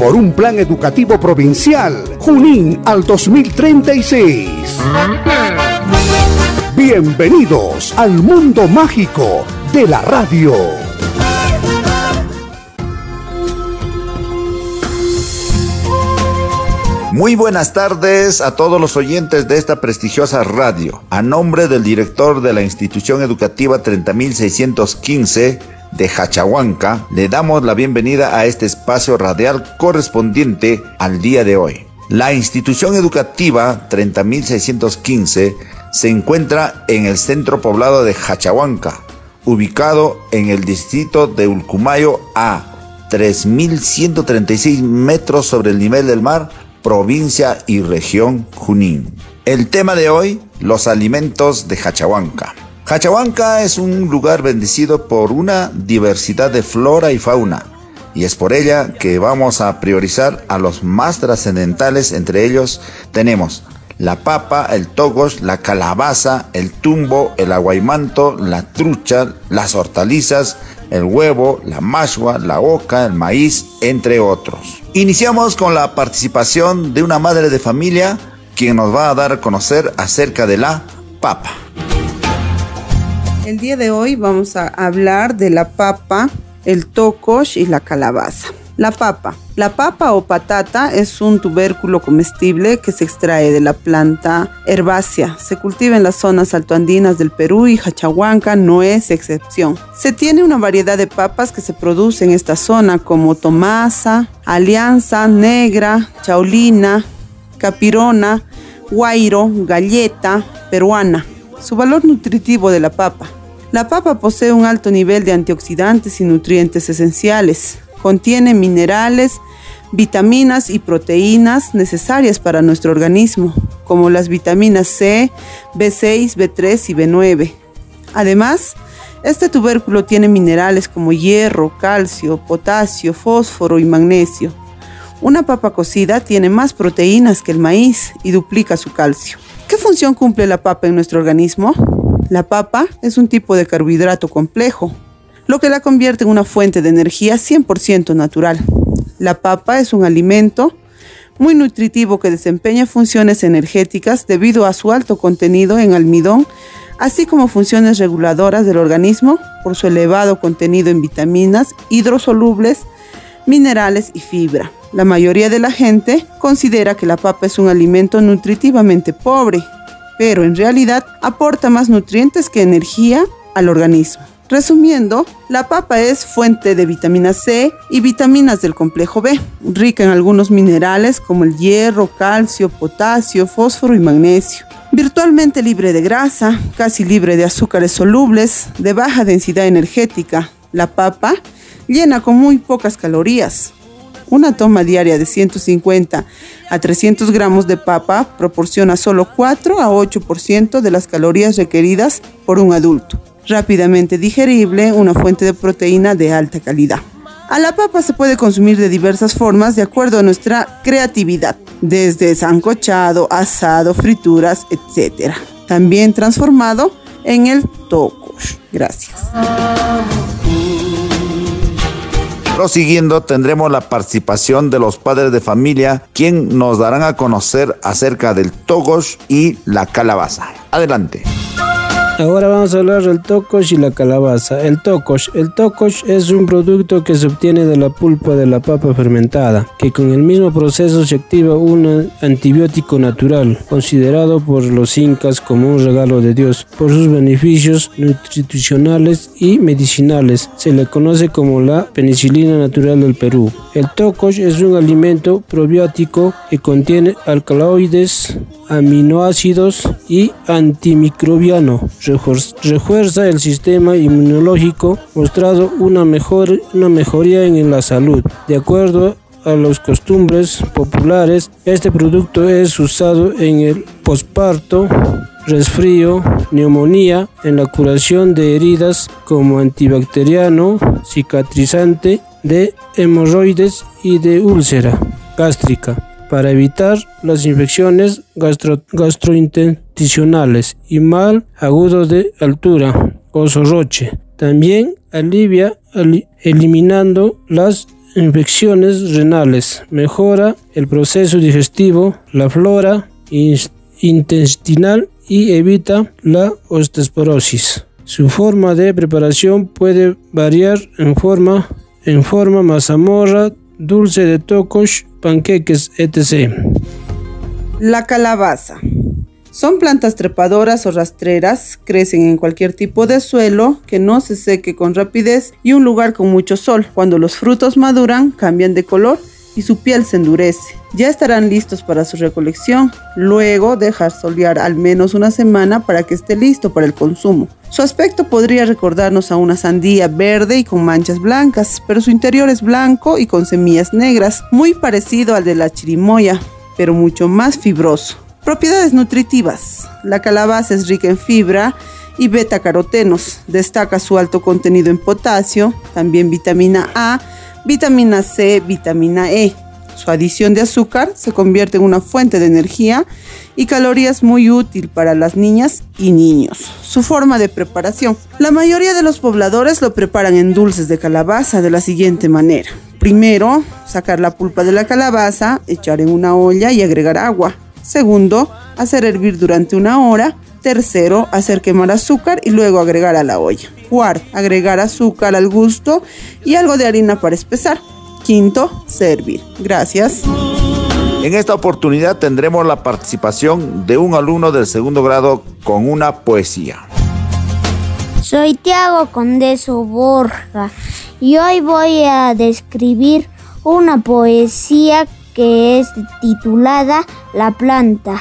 por un plan educativo provincial Junín al 2036. Bienvenidos al mundo mágico de la radio. Muy buenas tardes a todos los oyentes de esta prestigiosa radio. A nombre del director de la institución educativa 30615 de Hachahuanca, le damos la bienvenida a este espacio radial correspondiente al día de hoy. La institución educativa 30615 se encuentra en el centro poblado de Hachahuanca, ubicado en el distrito de Ulcumayo a 3.136 metros sobre el nivel del mar provincia y región Junín. El tema de hoy, los alimentos de Hachahuanca. Hachahuanca es un lugar bendecido por una diversidad de flora y fauna, y es por ella que vamos a priorizar a los más trascendentales, entre ellos tenemos la papa, el togos, la calabaza, el tumbo, el aguaymanto, la trucha, las hortalizas, el huevo, la mashua, la oca, el maíz, entre otros. Iniciamos con la participación de una madre de familia quien nos va a dar a conocer acerca de la papa. El día de hoy vamos a hablar de la papa, el tocos y la calabaza. La papa. La papa o patata es un tubérculo comestible que se extrae de la planta herbácea. Se cultiva en las zonas altoandinas del Perú y Hachahuanca no es excepción. Se tiene una variedad de papas que se producen en esta zona como tomasa, alianza, negra, chaulina, capirona, guairo, galleta, peruana. Su valor nutritivo de la papa. La papa posee un alto nivel de antioxidantes y nutrientes esenciales. Contiene minerales, vitaminas y proteínas necesarias para nuestro organismo, como las vitaminas C, B6, B3 y B9. Además, este tubérculo tiene minerales como hierro, calcio, potasio, fósforo y magnesio. Una papa cocida tiene más proteínas que el maíz y duplica su calcio. ¿Qué función cumple la papa en nuestro organismo? La papa es un tipo de carbohidrato complejo, lo que la convierte en una fuente de energía 100% natural. La papa es un alimento muy nutritivo que desempeña funciones energéticas debido a su alto contenido en almidón, así como funciones reguladoras del organismo por su elevado contenido en vitaminas, hidrosolubles, minerales y fibra. La mayoría de la gente considera que la papa es un alimento nutritivamente pobre, pero en realidad aporta más nutrientes que energía al organismo. Resumiendo, la papa es fuente de vitamina C y vitaminas del complejo B, rica en algunos minerales como el hierro, calcio, potasio, fósforo y magnesio. Virtualmente libre de grasa, casi libre de azúcares solubles, de baja densidad energética, la papa llena con muy pocas calorías. Una toma diaria de 150 a 300 gramos de papa proporciona solo 4 a 8% de las calorías requeridas por un adulto rápidamente digerible, una fuente de proteína de alta calidad. A la papa se puede consumir de diversas formas de acuerdo a nuestra creatividad, desde sancochado, asado, frituras, etc. También transformado en el tocos. Gracias. Prosiguiendo, tendremos la participación de los padres de familia, quien nos darán a conocer acerca del togos y la calabaza. Adelante. Ahora vamos a hablar del tocosh y la calabaza. El tocosh. El tocosh es un producto que se obtiene de la pulpa de la papa fermentada, que con el mismo proceso se activa un antibiótico natural, considerado por los incas como un regalo de Dios, por sus beneficios nutricionales y medicinales. Se le conoce como la penicilina natural del Perú. El tocosh es un alimento probiótico que contiene alcaloides, aminoácidos y antimicrobiano refuerza el sistema inmunológico, mostrado una, mejor, una mejoría en la salud. De acuerdo a las costumbres populares, este producto es usado en el posparto, resfrío, neumonía, en la curación de heridas como antibacteriano, cicatrizante de hemorroides y de úlcera gástrica para evitar las infecciones gastrointestinales y mal agudo de altura o sorroche. También alivia eliminando las infecciones renales, mejora el proceso digestivo, la flora intestinal y evita la osteoporosis. Su forma de preparación puede variar en forma, en forma mazamorra, dulce de tocos, panqueques, etc. La calabaza. Son plantas trepadoras o rastreras, crecen en cualquier tipo de suelo que no se seque con rapidez y un lugar con mucho sol. Cuando los frutos maduran, cambian de color y su piel se endurece. Ya estarán listos para su recolección. Luego dejar solear al menos una semana para que esté listo para el consumo. Su aspecto podría recordarnos a una sandía verde y con manchas blancas, pero su interior es blanco y con semillas negras, muy parecido al de la chirimoya, pero mucho más fibroso. Propiedades nutritivas. La calabaza es rica en fibra y beta-carotenos. Destaca su alto contenido en potasio, también vitamina A, vitamina C, vitamina E. Su adición de azúcar se convierte en una fuente de energía y calorías muy útil para las niñas y niños. Su forma de preparación. La mayoría de los pobladores lo preparan en dulces de calabaza de la siguiente manera. Primero, sacar la pulpa de la calabaza, echar en una olla y agregar agua. Segundo, hacer hervir durante una hora. Tercero, hacer quemar azúcar y luego agregar a la olla. Cuarto, agregar azúcar al gusto y algo de harina para espesar. quinto, servir. Gracias. En esta oportunidad tendremos la participación de un alumno del segundo grado con una poesía. Soy Tiago Condeso Borja y hoy voy a describir una poesía que es titulada La planta.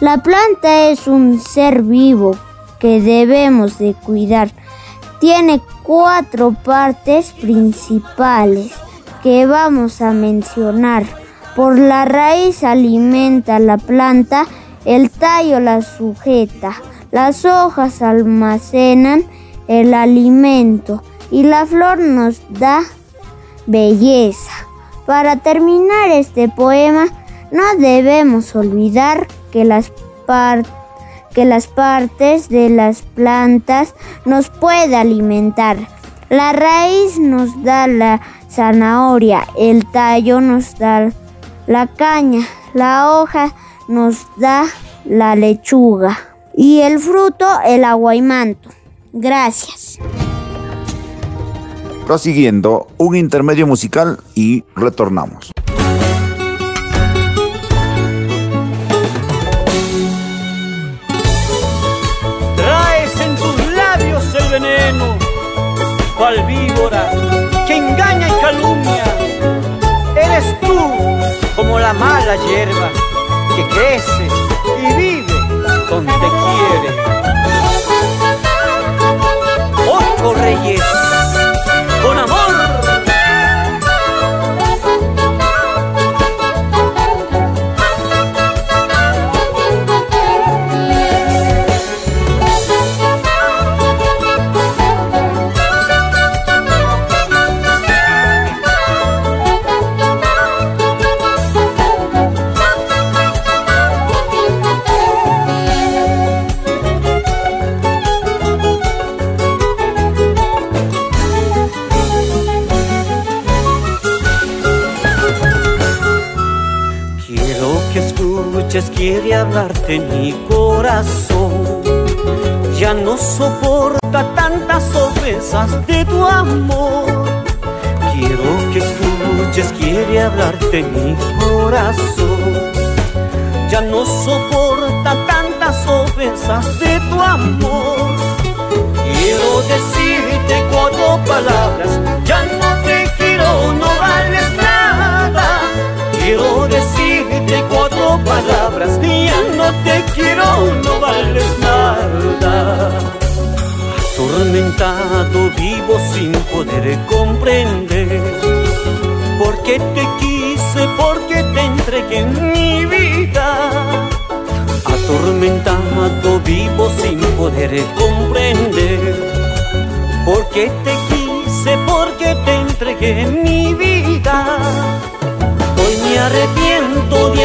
La planta es un ser vivo que debemos de cuidar. Tiene cuatro partes principales que vamos a mencionar. Por la raíz alimenta la planta, el tallo la sujeta, las hojas almacenan el alimento y la flor nos da belleza. Para terminar este poema, no debemos olvidar que las, que las partes de las plantas nos puede alimentar. La raíz nos da la zanahoria, el tallo nos da la caña, la hoja nos da la lechuga y el fruto el aguaimanto. Gracias. Prosiguiendo, un intermedio musical y retornamos. Traes en tus labios el veneno, cual víbora que engaña y calumnia. Eres tú como la mala hierba que crece y vive donde quiere. Ocho reyes quiere hablarte mi corazón. Ya no soporta tantas ofensas de tu amor. Quiero que escuches, quiere hablarte mi corazón. Ya no soporta tantas ofensas de tu amor. Quiero decirte cuatro palabras, ya no te quiero, no vales nada. Quiero decirte cuatro palabras, ya no te quiero, no vales nada. Atormentado vivo sin poder comprender. Porque te quise, porque te entregué mi vida. Atormentado vivo sin poder comprender. Porque te quise, porque te entregué mi vida. Hoy me arrepiento de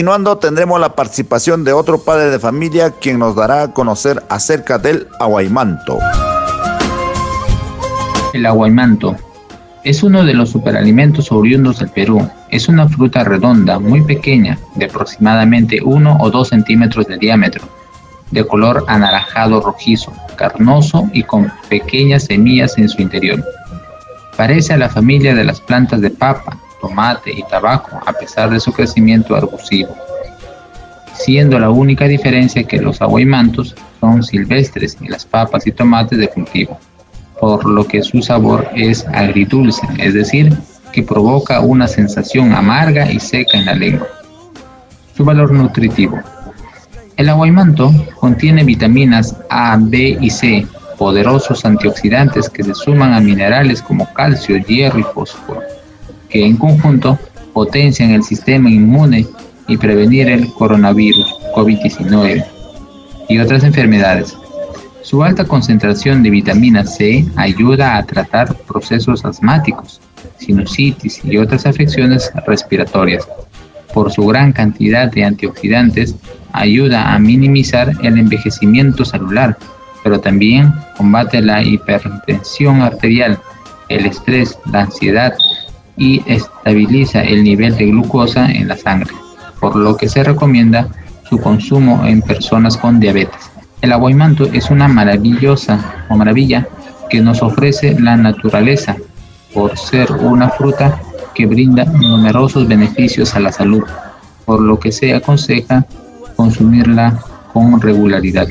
Continuando tendremos la participación de otro padre de familia quien nos dará a conocer acerca del aguaymanto. El aguaymanto es uno de los superalimentos oriundos del Perú. Es una fruta redonda, muy pequeña, de aproximadamente 1 o 2 centímetros de diámetro, de color anaranjado rojizo, carnoso y con pequeñas semillas en su interior. Parece a la familia de las plantas de papa, tomate y tabaco a pesar de su crecimiento arbustivo, siendo la única diferencia que los aguaymantos son silvestres y las papas y tomates de cultivo, por lo que su sabor es agridulce, es decir, que provoca una sensación amarga y seca en la lengua. Su valor nutritivo. El aguaymanto contiene vitaminas A, B y C, poderosos antioxidantes que se suman a minerales como calcio, hierro y fósforo que en conjunto potencian el sistema inmune y prevenir el coronavirus COVID-19 y otras enfermedades. Su alta concentración de vitamina C ayuda a tratar procesos asmáticos, sinusitis y otras afecciones respiratorias. Por su gran cantidad de antioxidantes, ayuda a minimizar el envejecimiento celular, pero también combate la hipertensión arterial, el estrés, la ansiedad, y estabiliza el nivel de glucosa en la sangre, por lo que se recomienda su consumo en personas con diabetes. El aguaymanto es una maravillosa o maravilla que nos ofrece la naturaleza por ser una fruta que brinda numerosos beneficios a la salud, por lo que se aconseja consumirla con regularidad.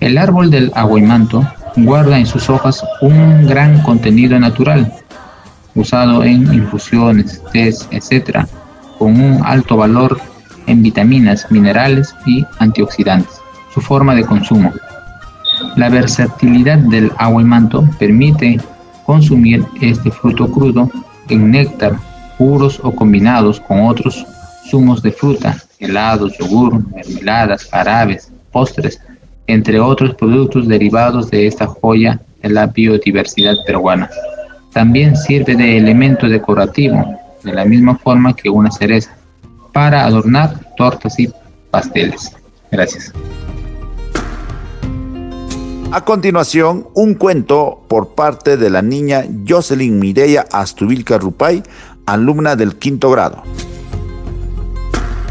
El árbol del aguaymanto guarda en sus hojas un gran contenido natural usado en infusiones, test, etc., con un alto valor en vitaminas, minerales y antioxidantes. Su forma de consumo. La versatilidad del aguaymanto permite consumir este fruto crudo en néctar, puros o combinados con otros zumos de fruta, helados, yogur, mermeladas, jarabes, postres, entre otros productos derivados de esta joya de la biodiversidad peruana. También sirve de elemento decorativo, de la misma forma que una cereza, para adornar tortas y pasteles. Gracias. A continuación, un cuento por parte de la niña Jocelyn Mireya Astubilca Rupay, alumna del quinto grado.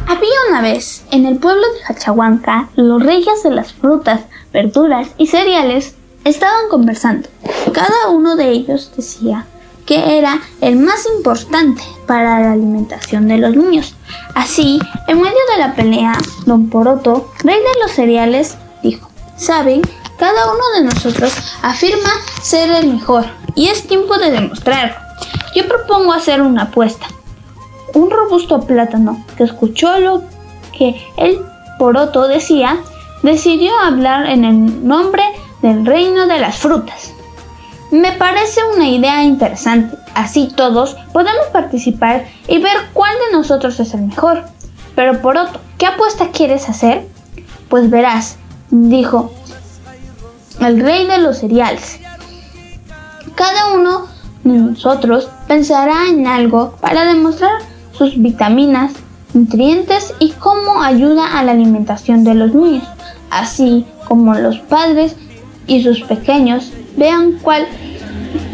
Había una vez, en el pueblo de Hachahuanca, los reyes de las frutas, verduras y cereales Estaban conversando. Cada uno de ellos decía que era el más importante para la alimentación de los niños. Así, en medio de la pelea, don Poroto, rey de los cereales, dijo, ¿saben? Cada uno de nosotros afirma ser el mejor y es tiempo de demostrarlo. Yo propongo hacer una apuesta. Un robusto plátano que escuchó lo que el Poroto decía, decidió hablar en el nombre del reino de las frutas. Me parece una idea interesante, así todos podemos participar y ver cuál de nosotros es el mejor. Pero por otro, ¿qué apuesta quieres hacer? Pues verás, dijo el rey de los cereales. Cada uno de nosotros pensará en algo para demostrar sus vitaminas nutrientes y cómo ayuda a la alimentación de los niños, así como los padres y sus pequeños vean cuál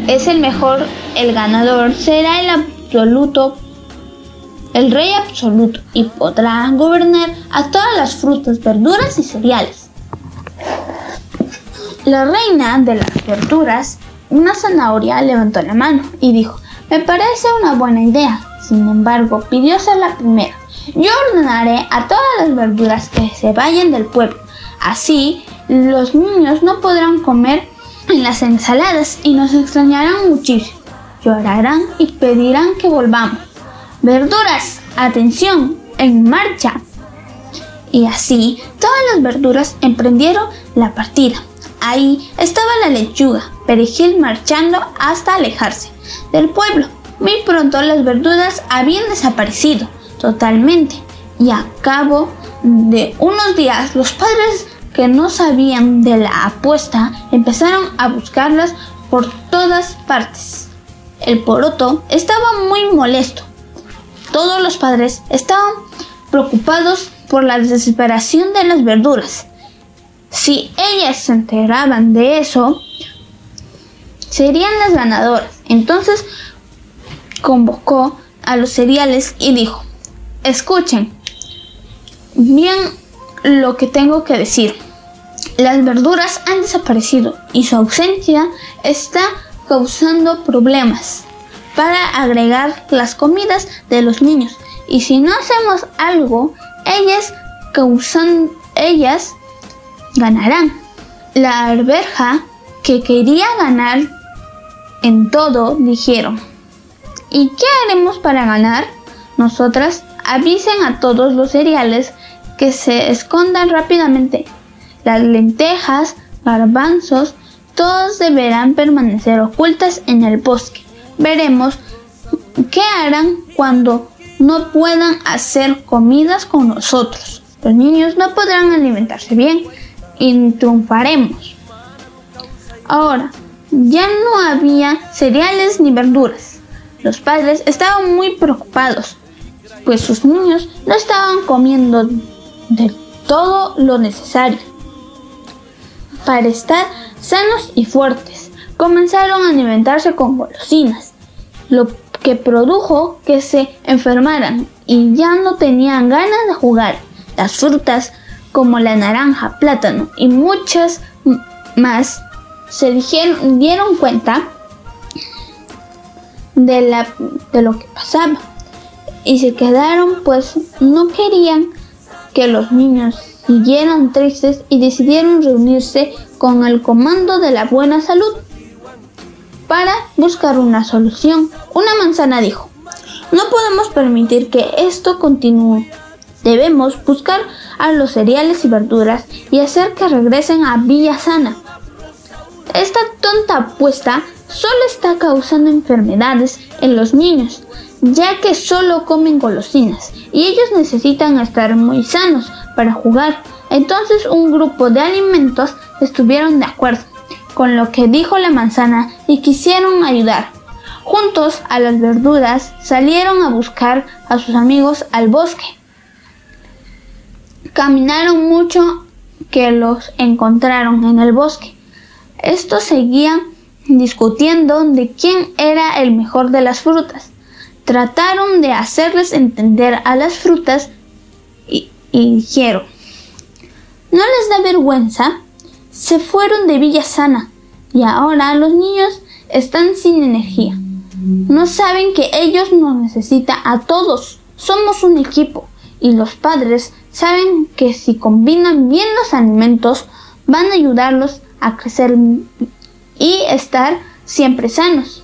es el mejor, el ganador será el absoluto, el rey absoluto y podrá gobernar a todas las frutas, verduras y cereales. La reina de las verduras, una zanahoria, levantó la mano y dijo, me parece una buena idea. Sin embargo, pidió ser la primera. Yo ordenaré a todas las verduras que se vayan del pueblo. Así, los niños no podrán comer en las ensaladas y nos extrañarán muchísimo. Llorarán y pedirán que volvamos. Verduras, atención, en marcha. Y así, todas las verduras emprendieron la partida. Ahí estaba la lechuga, perejil marchando hasta alejarse del pueblo. Muy pronto las verduras habían desaparecido totalmente y a cabo de unos días los padres que no sabían de la apuesta empezaron a buscarlas por todas partes. El poroto estaba muy molesto. Todos los padres estaban preocupados por la desesperación de las verduras. Si ellas se enteraban de eso, serían las ganadoras. Entonces convocó a los cereales y dijo, escuchen bien lo que tengo que decir. Las verduras han desaparecido y su ausencia está causando problemas para agregar las comidas de los niños. Y si no hacemos algo, ellas causan, ellas ganarán. La arberja que quería ganar en todo dijeron, ¿y qué haremos para ganar? Nosotras avisen a todos los cereales que se escondan rápidamente. Las lentejas, garbanzos, todos deberán permanecer ocultas en el bosque. Veremos qué harán cuando no puedan hacer comidas con nosotros. Los niños no podrán alimentarse bien y triunfaremos. Ahora, ya no había cereales ni verduras. Los padres estaban muy preocupados, pues sus niños no estaban comiendo de todo lo necesario para estar sanos y fuertes. Comenzaron a alimentarse con golosinas, lo que produjo que se enfermaran y ya no tenían ganas de jugar. Las frutas como la naranja, plátano y muchas más se dijeron, dieron cuenta de, la, de lo que pasaba y se quedaron pues no querían que los niños siguieran tristes y decidieron reunirse con el Comando de la Buena Salud para buscar una solución. Una manzana dijo, no podemos permitir que esto continúe. Debemos buscar a los cereales y verduras y hacer que regresen a Villa Sana. Esta tonta apuesta solo está causando enfermedades en los niños, ya que solo comen golosinas y ellos necesitan estar muy sanos para jugar. Entonces un grupo de alimentos estuvieron de acuerdo con lo que dijo la manzana y quisieron ayudar. Juntos a las verduras salieron a buscar a sus amigos al bosque. Caminaron mucho que los encontraron en el bosque. Estos seguían discutiendo de quién era el mejor de las frutas. Trataron de hacerles entender a las frutas y, dijeron, ¿no les da vergüenza? Se fueron de Villa Sana y ahora los niños están sin energía. No saben que ellos nos necesitan a todos. Somos un equipo y los padres saben que si combinan bien los alimentos van a ayudarlos a crecer y estar siempre sanos.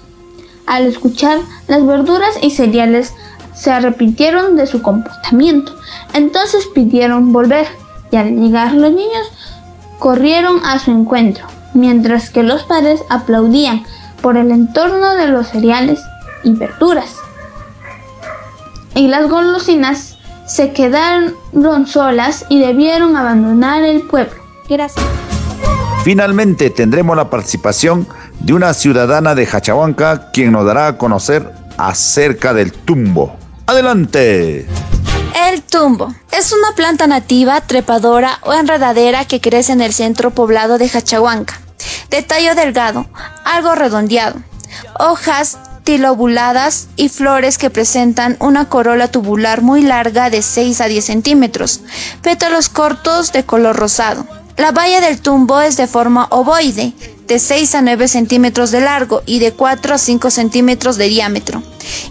Al escuchar las verduras y cereales se arrepintieron de su comportamiento, entonces pidieron volver y al llegar los niños corrieron a su encuentro, mientras que los padres aplaudían por el entorno de los cereales y verduras. Y las golosinas se quedaron solas y debieron abandonar el pueblo. Gracias. Finalmente tendremos la participación de una ciudadana de Hachahuanca quien nos dará a conocer acerca del tumbo. ¡Adelante! El tumbo es una planta nativa, trepadora o enredadera que crece en el centro poblado de Hachahuanca. De tallo delgado, algo redondeado. Hojas tilobuladas y flores que presentan una corola tubular muy larga de 6 a 10 centímetros. Pétalos cortos de color rosado. La valla del tumbo es de forma ovoide, de 6 a 9 centímetros de largo y de 4 a 5 centímetros de diámetro,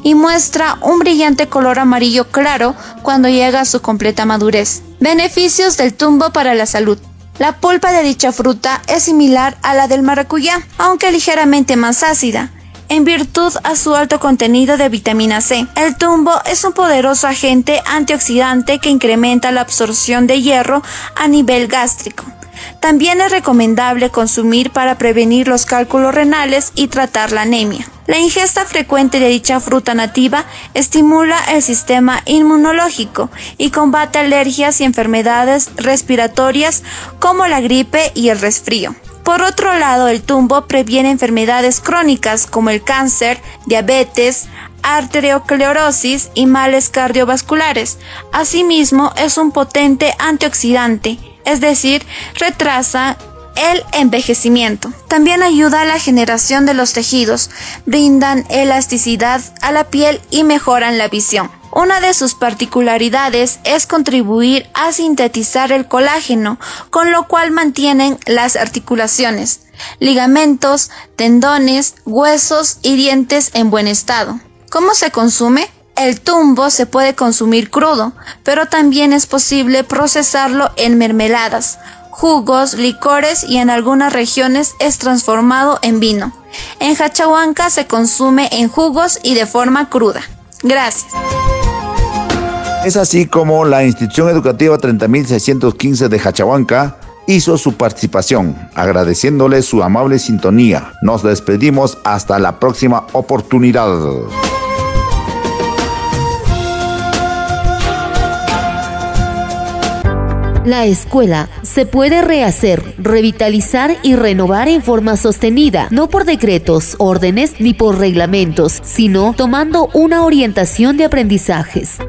y muestra un brillante color amarillo claro cuando llega a su completa madurez. Beneficios del tumbo para la salud. La pulpa de dicha fruta es similar a la del maracuyá, aunque ligeramente más ácida en virtud a su alto contenido de vitamina C. El tumbo es un poderoso agente antioxidante que incrementa la absorción de hierro a nivel gástrico. También es recomendable consumir para prevenir los cálculos renales y tratar la anemia. La ingesta frecuente de dicha fruta nativa estimula el sistema inmunológico y combate alergias y enfermedades respiratorias como la gripe y el resfrío. Por otro lado, el tumbo previene enfermedades crónicas como el cáncer, diabetes, arteriosclerosis y males cardiovasculares. Asimismo, es un potente antioxidante, es decir, retrasa el envejecimiento. También ayuda a la generación de los tejidos, brindan elasticidad a la piel y mejoran la visión. Una de sus particularidades es contribuir a sintetizar el colágeno, con lo cual mantienen las articulaciones, ligamentos, tendones, huesos y dientes en buen estado. ¿Cómo se consume? El tumbo se puede consumir crudo, pero también es posible procesarlo en mermeladas, jugos, licores y en algunas regiones es transformado en vino. En Hachahuanca se consume en jugos y de forma cruda. Gracias. Es así como la institución educativa 30.615 de Hachahuanca hizo su participación, agradeciéndole su amable sintonía. Nos despedimos hasta la próxima oportunidad. La escuela se puede rehacer, revitalizar y renovar en forma sostenida, no por decretos, órdenes ni por reglamentos, sino tomando una orientación de aprendizajes.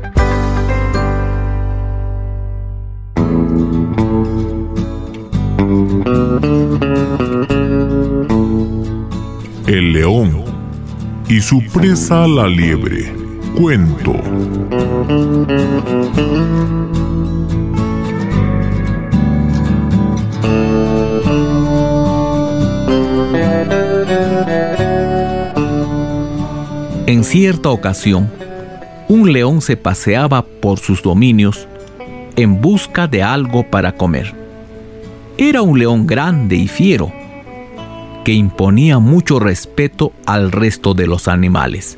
El león y su presa la liebre. Cuento. En cierta ocasión, un león se paseaba por sus dominios en busca de algo para comer. Era un león grande y fiero, que imponía mucho respeto al resto de los animales,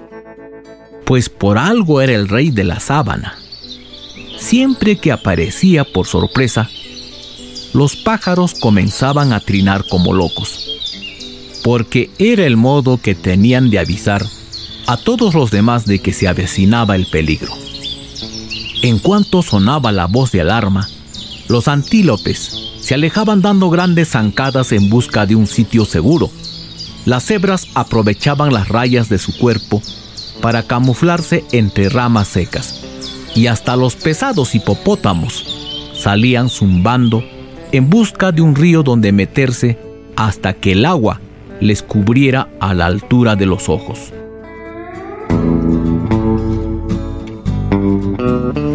pues por algo era el rey de la sábana. Siempre que aparecía por sorpresa, los pájaros comenzaban a trinar como locos, porque era el modo que tenían de avisar a todos los demás de que se avecinaba el peligro. En cuanto sonaba la voz de alarma, los antílopes se alejaban dando grandes zancadas en busca de un sitio seguro. Las cebras aprovechaban las rayas de su cuerpo para camuflarse entre ramas secas, y hasta los pesados hipopótamos salían zumbando en busca de un río donde meterse hasta que el agua les cubriera a la altura de los ojos.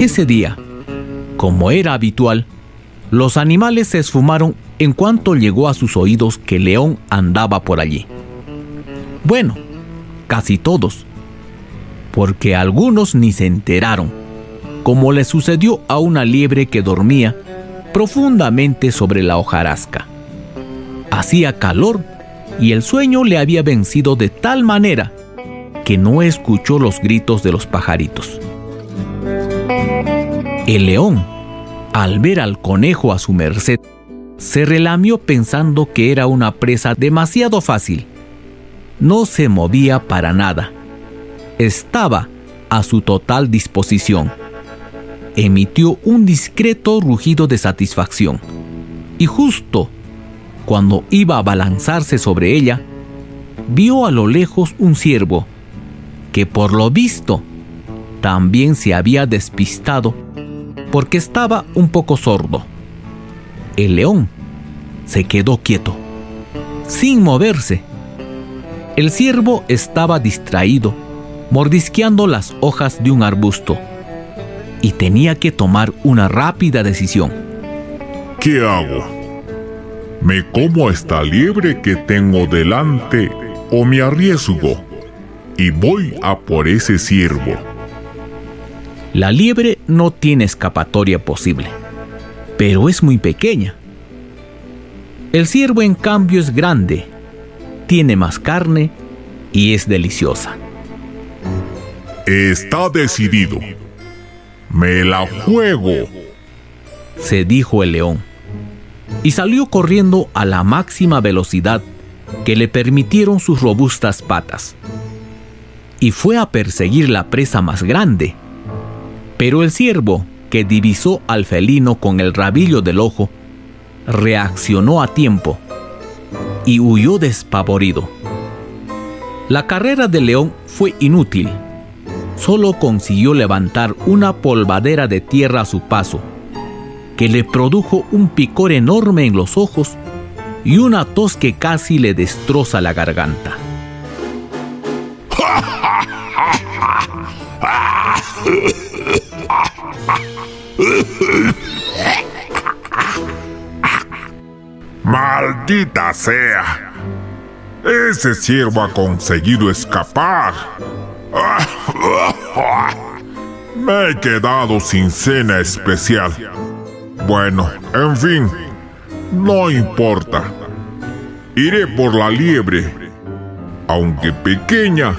Ese día, como era habitual, los animales se esfumaron en cuanto llegó a sus oídos que León andaba por allí. Bueno, casi todos, porque algunos ni se enteraron, como le sucedió a una liebre que dormía profundamente sobre la hojarasca. Hacía calor y el sueño le había vencido de tal manera que no escuchó los gritos de los pajaritos. El león al ver al conejo a su merced, se relamió pensando que era una presa demasiado fácil. No se movía para nada. Estaba a su total disposición. Emitió un discreto rugido de satisfacción. Y justo cuando iba a balanzarse sobre ella, vio a lo lejos un ciervo, que por lo visto también se había despistado porque estaba un poco sordo. El león se quedó quieto, sin moverse. El ciervo estaba distraído, mordisqueando las hojas de un arbusto, y tenía que tomar una rápida decisión. ¿Qué hago? ¿Me como esta liebre que tengo delante o me arriesgo y voy a por ese ciervo? La liebre no tiene escapatoria posible, pero es muy pequeña. El ciervo en cambio es grande, tiene más carne y es deliciosa. Está decidido. Me la juego, se dijo el león, y salió corriendo a la máxima velocidad que le permitieron sus robustas patas. Y fue a perseguir la presa más grande, pero el ciervo, que divisó al felino con el rabillo del ojo, reaccionó a tiempo y huyó despavorido. La carrera del león fue inútil. Solo consiguió levantar una polvadera de tierra a su paso, que le produjo un picor enorme en los ojos y una tos que casi le destroza la garganta. ¡Maldita sea! Ese ciervo ha conseguido escapar. Me he quedado sin cena especial. Bueno, en fin, no importa. Iré por la liebre. Aunque pequeña,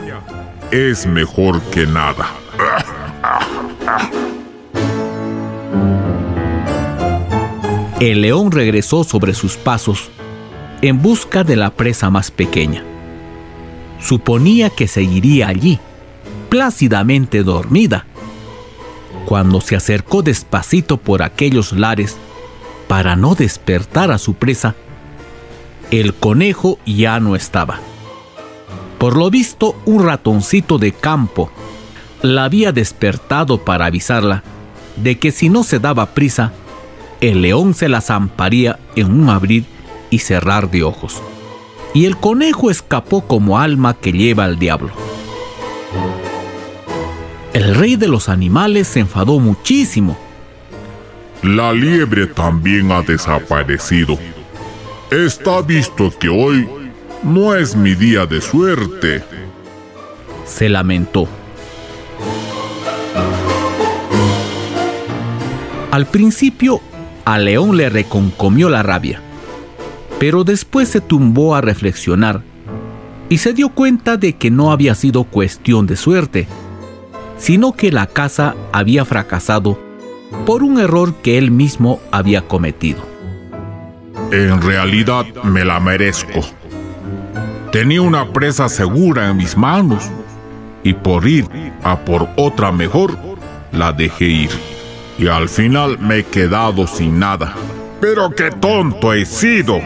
es mejor que nada. El león regresó sobre sus pasos en busca de la presa más pequeña. Suponía que seguiría allí, plácidamente dormida, cuando se acercó despacito por aquellos lares para no despertar a su presa, el conejo ya no estaba. Por lo visto, un ratoncito de campo la había despertado para avisarla de que si no se daba prisa, el león se la zamparía en un abrir y cerrar de ojos. Y el conejo escapó como alma que lleva al diablo. El rey de los animales se enfadó muchísimo. La liebre también ha desaparecido. Está visto que hoy no es mi día de suerte. Se lamentó. Al principio a León le reconcomió la rabia, pero después se tumbó a reflexionar y se dio cuenta de que no había sido cuestión de suerte, sino que la casa había fracasado por un error que él mismo había cometido. En realidad me la merezco. Tenía una presa segura en mis manos y por ir a por otra mejor, la dejé ir y al final me he quedado sin nada. Pero qué tonto he sido.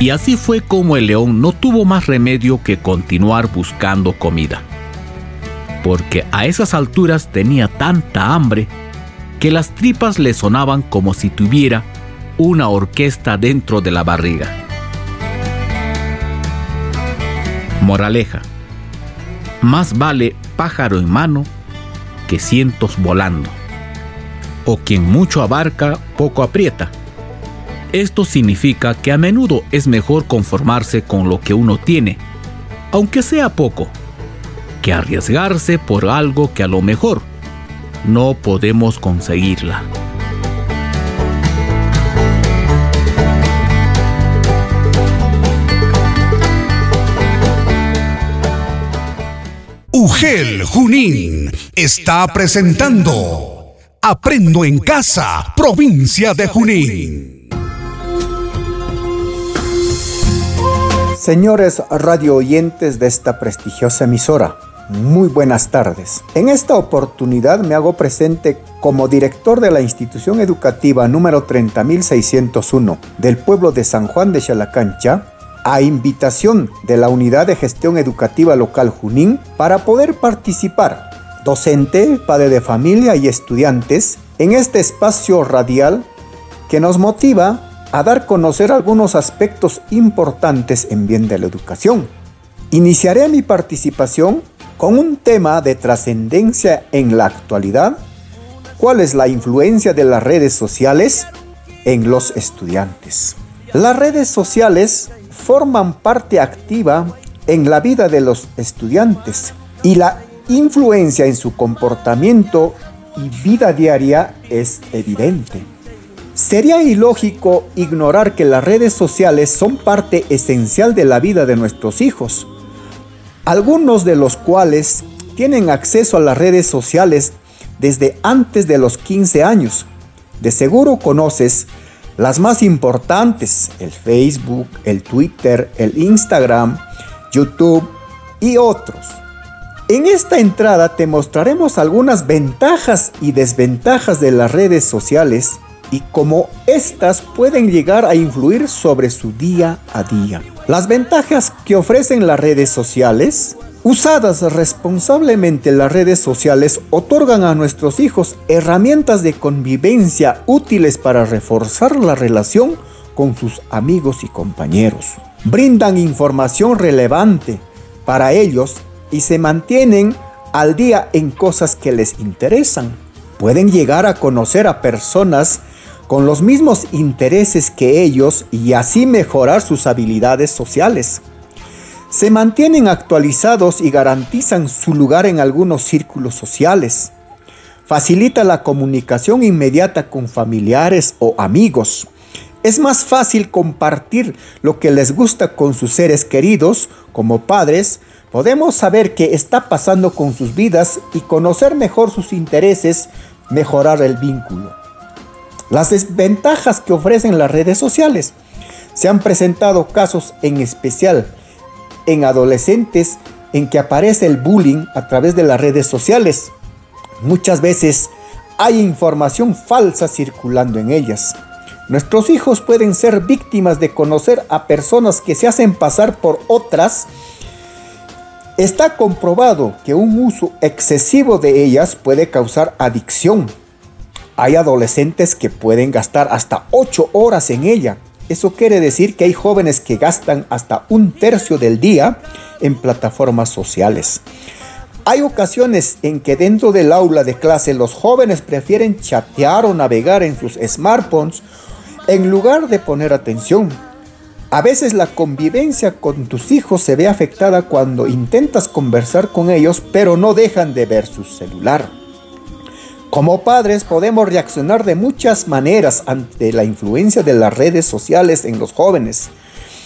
Y así fue como el león no tuvo más remedio que continuar buscando comida. Porque a esas alturas tenía tanta hambre que las tripas le sonaban como si tuviera una orquesta dentro de la barriga. Moraleja más vale pájaro en mano que cientos volando. O quien mucho abarca, poco aprieta. Esto significa que a menudo es mejor conformarse con lo que uno tiene, aunque sea poco, que arriesgarse por algo que a lo mejor no podemos conseguirla. UGEL Junín está presentando Aprendo en Casa, provincia de Junín. Señores radio oyentes de esta prestigiosa emisora, muy buenas tardes. En esta oportunidad me hago presente como director de la institución educativa número 30601 del pueblo de San Juan de Chalacancha a invitación de la Unidad de Gestión Educativa Local Junín para poder participar, docente, padre de familia y estudiantes, en este espacio radial que nos motiva a dar conocer algunos aspectos importantes en bien de la educación. Iniciaré mi participación con un tema de trascendencia en la actualidad, cuál es la influencia de las redes sociales en los estudiantes. Las redes sociales forman parte activa en la vida de los estudiantes y la influencia en su comportamiento y vida diaria es evidente. Sería ilógico ignorar que las redes sociales son parte esencial de la vida de nuestros hijos, algunos de los cuales tienen acceso a las redes sociales desde antes de los 15 años. De seguro conoces las más importantes, el Facebook, el Twitter, el Instagram, YouTube y otros. En esta entrada te mostraremos algunas ventajas y desventajas de las redes sociales y cómo éstas pueden llegar a influir sobre su día a día. Las ventajas que ofrecen las redes sociales Usadas responsablemente las redes sociales otorgan a nuestros hijos herramientas de convivencia útiles para reforzar la relación con sus amigos y compañeros. Brindan información relevante para ellos y se mantienen al día en cosas que les interesan. Pueden llegar a conocer a personas con los mismos intereses que ellos y así mejorar sus habilidades sociales. Se mantienen actualizados y garantizan su lugar en algunos círculos sociales. Facilita la comunicación inmediata con familiares o amigos. Es más fácil compartir lo que les gusta con sus seres queridos, como padres, podemos saber qué está pasando con sus vidas y conocer mejor sus intereses, mejorar el vínculo. Las desventajas que ofrecen las redes sociales. Se han presentado casos en especial en adolescentes en que aparece el bullying a través de las redes sociales. Muchas veces hay información falsa circulando en ellas. Nuestros hijos pueden ser víctimas de conocer a personas que se hacen pasar por otras. Está comprobado que un uso excesivo de ellas puede causar adicción hay adolescentes que pueden gastar hasta 8 horas en ella. Eso quiere decir que hay jóvenes que gastan hasta un tercio del día en plataformas sociales. Hay ocasiones en que dentro del aula de clase los jóvenes prefieren chatear o navegar en sus smartphones en lugar de poner atención. A veces la convivencia con tus hijos se ve afectada cuando intentas conversar con ellos pero no dejan de ver su celular. Como padres podemos reaccionar de muchas maneras ante la influencia de las redes sociales en los jóvenes.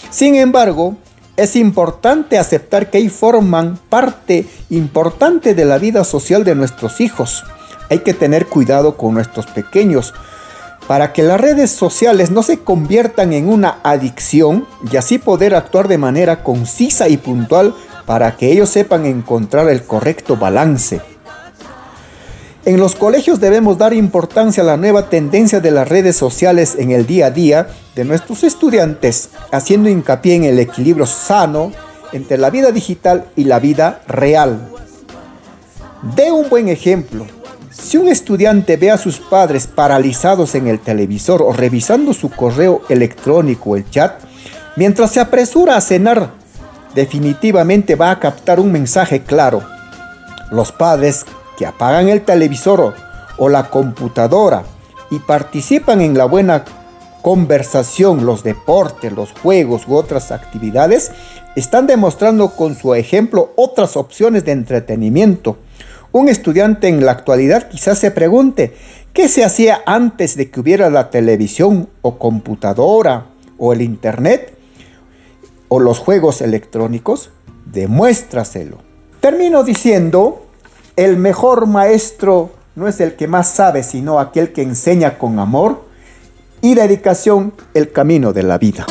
Sin embargo, es importante aceptar que ahí forman parte importante de la vida social de nuestros hijos. Hay que tener cuidado con nuestros pequeños para que las redes sociales no se conviertan en una adicción y así poder actuar de manera concisa y puntual para que ellos sepan encontrar el correcto balance. En los colegios debemos dar importancia a la nueva tendencia de las redes sociales en el día a día de nuestros estudiantes, haciendo hincapié en el equilibrio sano entre la vida digital y la vida real. De un buen ejemplo. Si un estudiante ve a sus padres paralizados en el televisor o revisando su correo electrónico o el chat, mientras se apresura a cenar, definitivamente va a captar un mensaje claro. Los padres que apagan el televisor o la computadora y participan en la buena conversación, los deportes, los juegos u otras actividades, están demostrando con su ejemplo otras opciones de entretenimiento. Un estudiante en la actualidad quizás se pregunte, ¿qué se hacía antes de que hubiera la televisión o computadora o el internet o los juegos electrónicos? Demuéstraselo. Termino diciendo el mejor maestro no es el que más sabe, sino aquel que enseña con amor y dedicación el camino de la vida.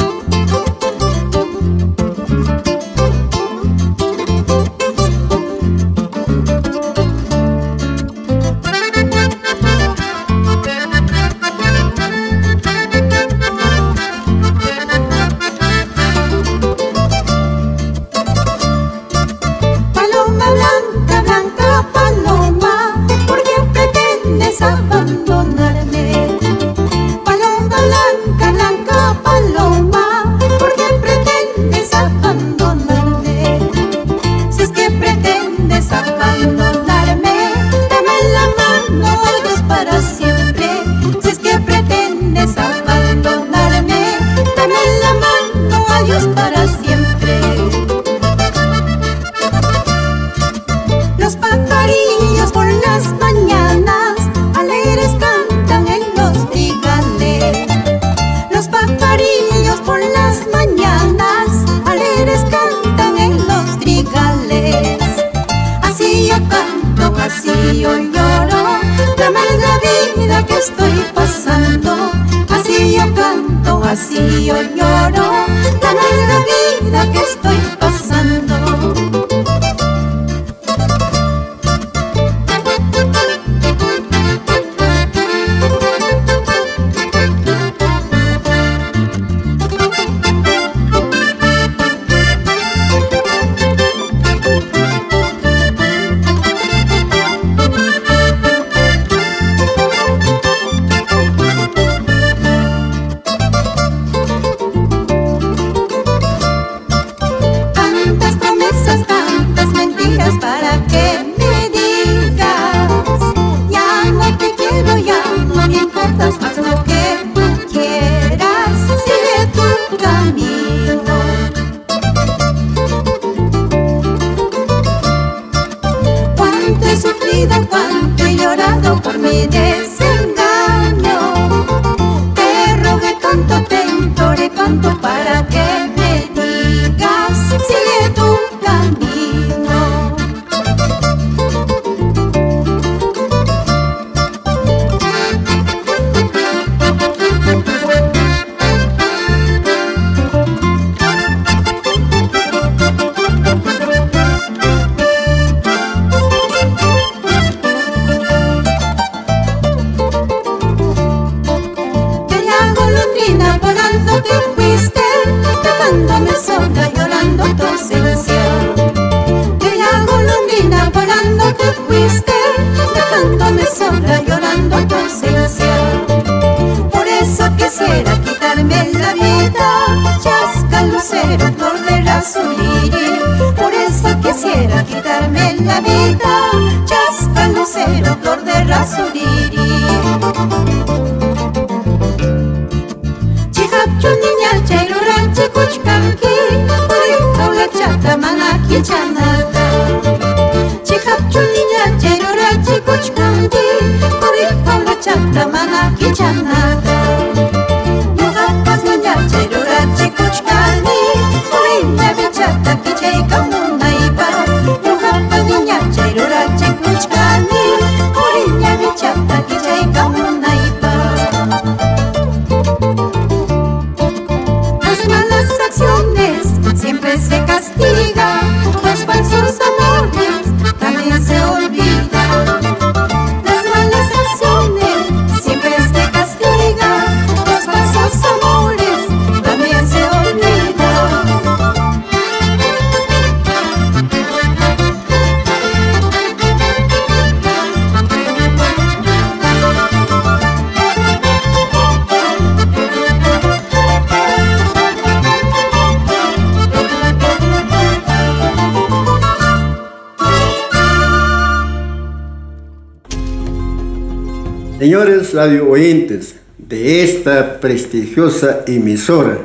Señores radio oyentes de esta prestigiosa emisora,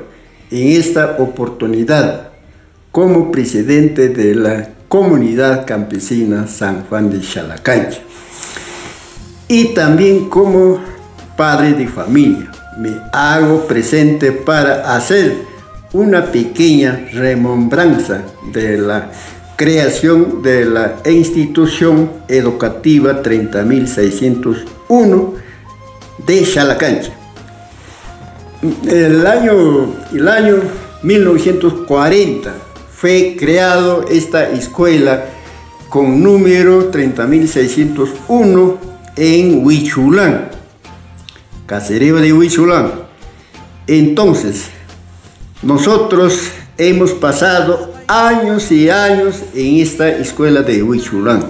en esta oportunidad, como presidente de la comunidad campesina San Juan de Chalacancha y también como padre de familia, me hago presente para hacer una pequeña remembranza de la creación de la institución educativa 30.601 de Chalacancha. El año, el año 1940 fue creado esta escuela con número 30.601 en Huichulán, caserío de Huichulán. Entonces, nosotros hemos pasado años y años en esta escuela de Huichulán.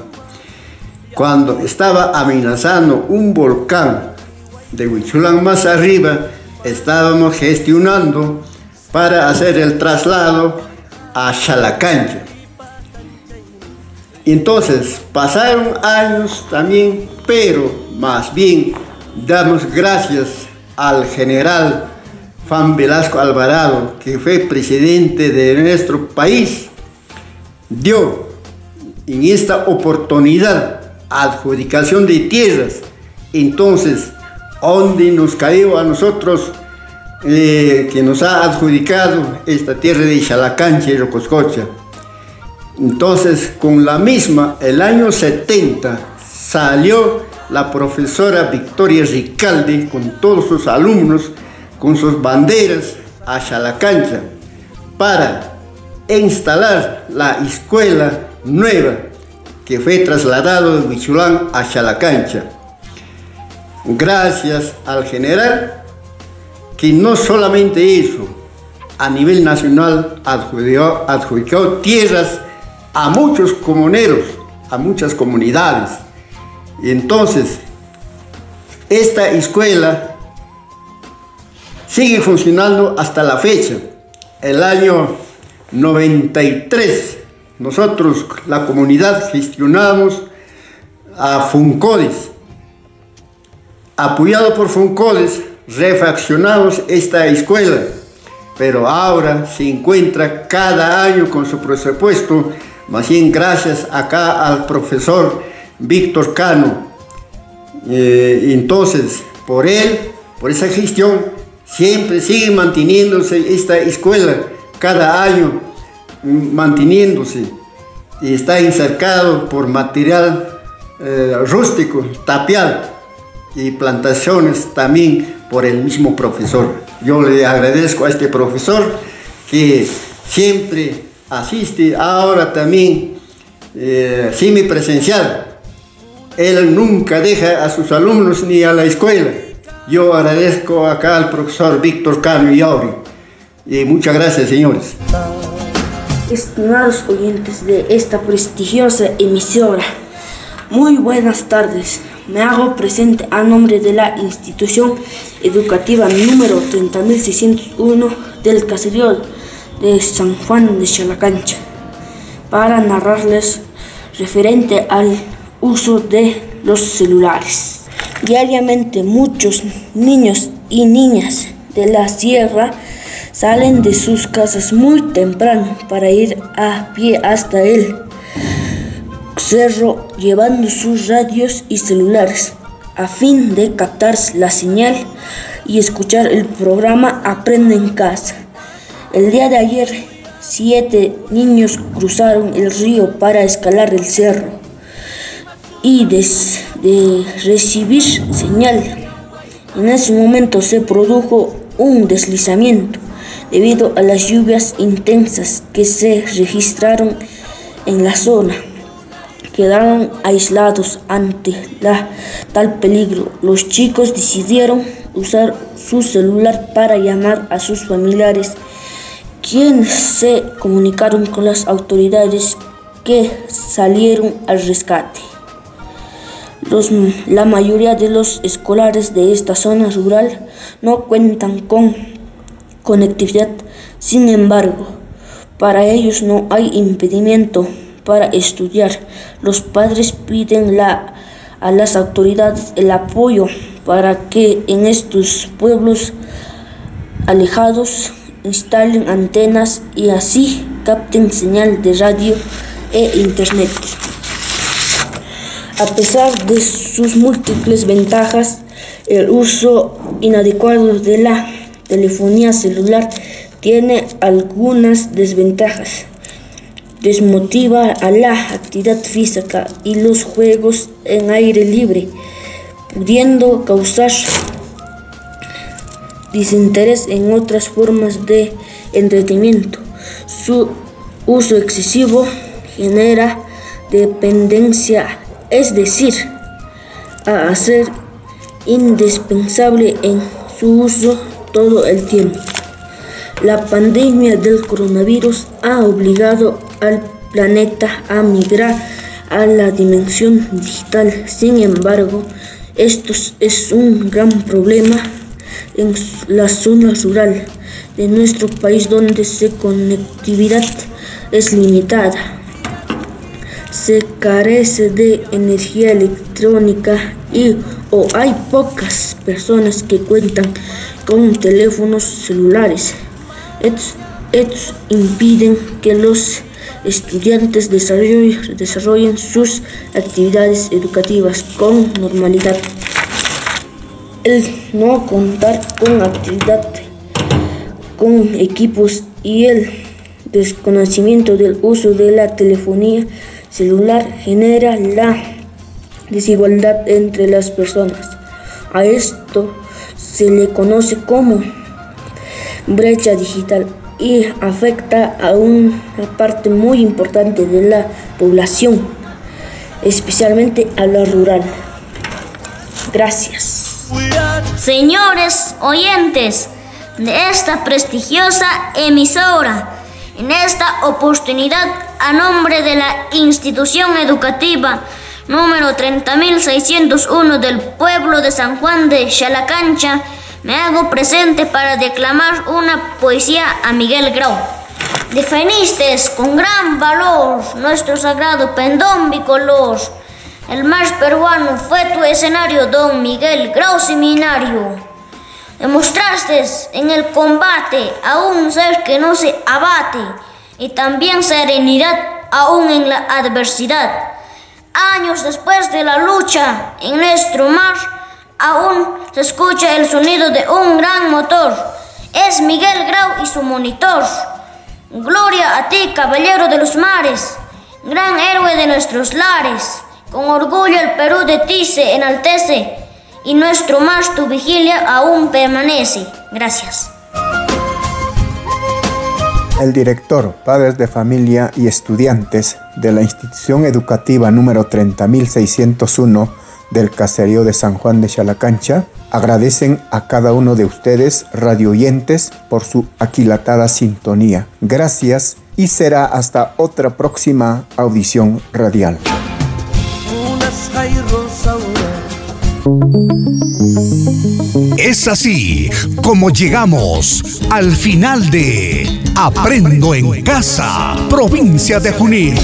Cuando estaba amenazando un volcán de Huichulán más arriba, estábamos gestionando para hacer el traslado a Chalacancha. Entonces, pasaron años también, pero más bien damos gracias al general Juan Velasco Alvarado, que fue presidente de nuestro país, dio en esta oportunidad adjudicación de tierras. Entonces, donde nos cayó a nosotros, eh, que nos ha adjudicado esta tierra de Chalacancha y Rocoscocha. Entonces, con la misma, el año 70, salió la profesora Victoria Ricalde con todos sus alumnos, con sus banderas, hacia la cancha para instalar la escuela nueva que fue trasladado de Huichulán hacia la cancha. Gracias al general que no solamente eso, a nivel nacional adjudicó, adjudicó tierras a muchos comuneros, a muchas comunidades. Y entonces, esta escuela sigue funcionando hasta la fecha. El año 93, nosotros, la comunidad, gestionamos a Funcodes. Apoyado por Funcodes, refaccionamos esta escuela, pero ahora se encuentra cada año con su presupuesto, más bien gracias acá al profesor Víctor Cano. Eh, entonces, por él, por esa gestión, siempre sigue manteniéndose esta escuela, cada año mm, manteniéndose, y está encercado por material eh, rústico, tapial, y plantaciones también por el mismo profesor. Yo le agradezco a este profesor que siempre asiste, ahora también eh, presencial. Él nunca deja a sus alumnos ni a la escuela. Yo agradezco acá al profesor Víctor Cano y Auri. Y muchas gracias, señores. Estimados oyentes de esta prestigiosa emisora, muy buenas tardes. Me hago presente a nombre de la institución educativa número 30601 del caserío de San Juan de Chalacancha para narrarles referente al uso de los celulares. Diariamente muchos niños y niñas de la sierra salen de sus casas muy temprano para ir a pie hasta él cerro llevando sus radios y celulares a fin de captar la señal y escuchar el programa Aprende en casa. El día de ayer, siete niños cruzaron el río para escalar el cerro y de recibir señal. En ese momento se produjo un deslizamiento debido a las lluvias intensas que se registraron en la zona quedaron aislados ante tal peligro. Los chicos decidieron usar su celular para llamar a sus familiares, quienes se comunicaron con las autoridades que salieron al rescate. la mayoría de los escolares de esta zona rural no cuentan con conectividad, sin embargo, para ellos no hay impedimento para estudiar. Los padres piden la, a las autoridades el apoyo para que en estos pueblos alejados instalen antenas y así capten señal de radio e internet. A pesar de sus múltiples ventajas, el uso inadecuado de la telefonía celular tiene algunas desventajas desmotiva a la actividad física y los juegos en aire libre, pudiendo causar desinterés en otras formas de entretenimiento. Su uso excesivo genera dependencia, es decir, a hacer indispensable en su uso todo el tiempo. La pandemia del coronavirus ha obligado al planeta a migrar a la dimensión digital. Sin embargo, esto es un gran problema en la zona rural de nuestro país donde su conectividad es limitada. Se carece de energía electrónica y o hay pocas personas que cuentan con teléfonos celulares. estos impiden que los estudiantes desarrollen sus actividades educativas con normalidad. El no contar con actividad con equipos y el desconocimiento del uso de la telefonía celular genera la desigualdad entre las personas. A esto se le conoce como brecha digital y afecta a una parte muy importante de la población, especialmente a la rural. Gracias. Señores oyentes de esta prestigiosa emisora, en esta oportunidad a nombre de la institución educativa número 30601 del pueblo de San Juan de Chalacancha, me hago presente para declamar una poesía a Miguel Grau. Definiste con gran valor nuestro sagrado pendón bicolor. El más peruano fue tu escenario, don Miguel Grau Seminario. Demostraste en el combate a un ser que no se abate y también serenidad aún en la adversidad. Años después de la lucha en nuestro mar, aún se escucha el sonido de un gran motor. Es Miguel Grau y su monitor. Gloria a ti, caballero de los mares, gran héroe de nuestros lares. Con orgullo el Perú de ti se enaltece y nuestro mar tu vigilia aún permanece. Gracias. El director, padres de familia y estudiantes de la institución educativa número 30601 del caserío de San Juan de Chalacancha agradecen a cada uno de ustedes, radioyentes, por su aquilatada sintonía. Gracias y será hasta otra próxima audición radial. Es así como llegamos al final de Aprendo en Casa, provincia de Junín.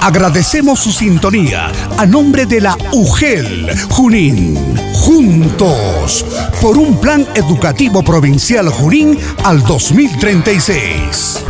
Agradecemos su sintonía a nombre de la UGEL Junín. Juntos por un plan educativo provincial Junín al 2036.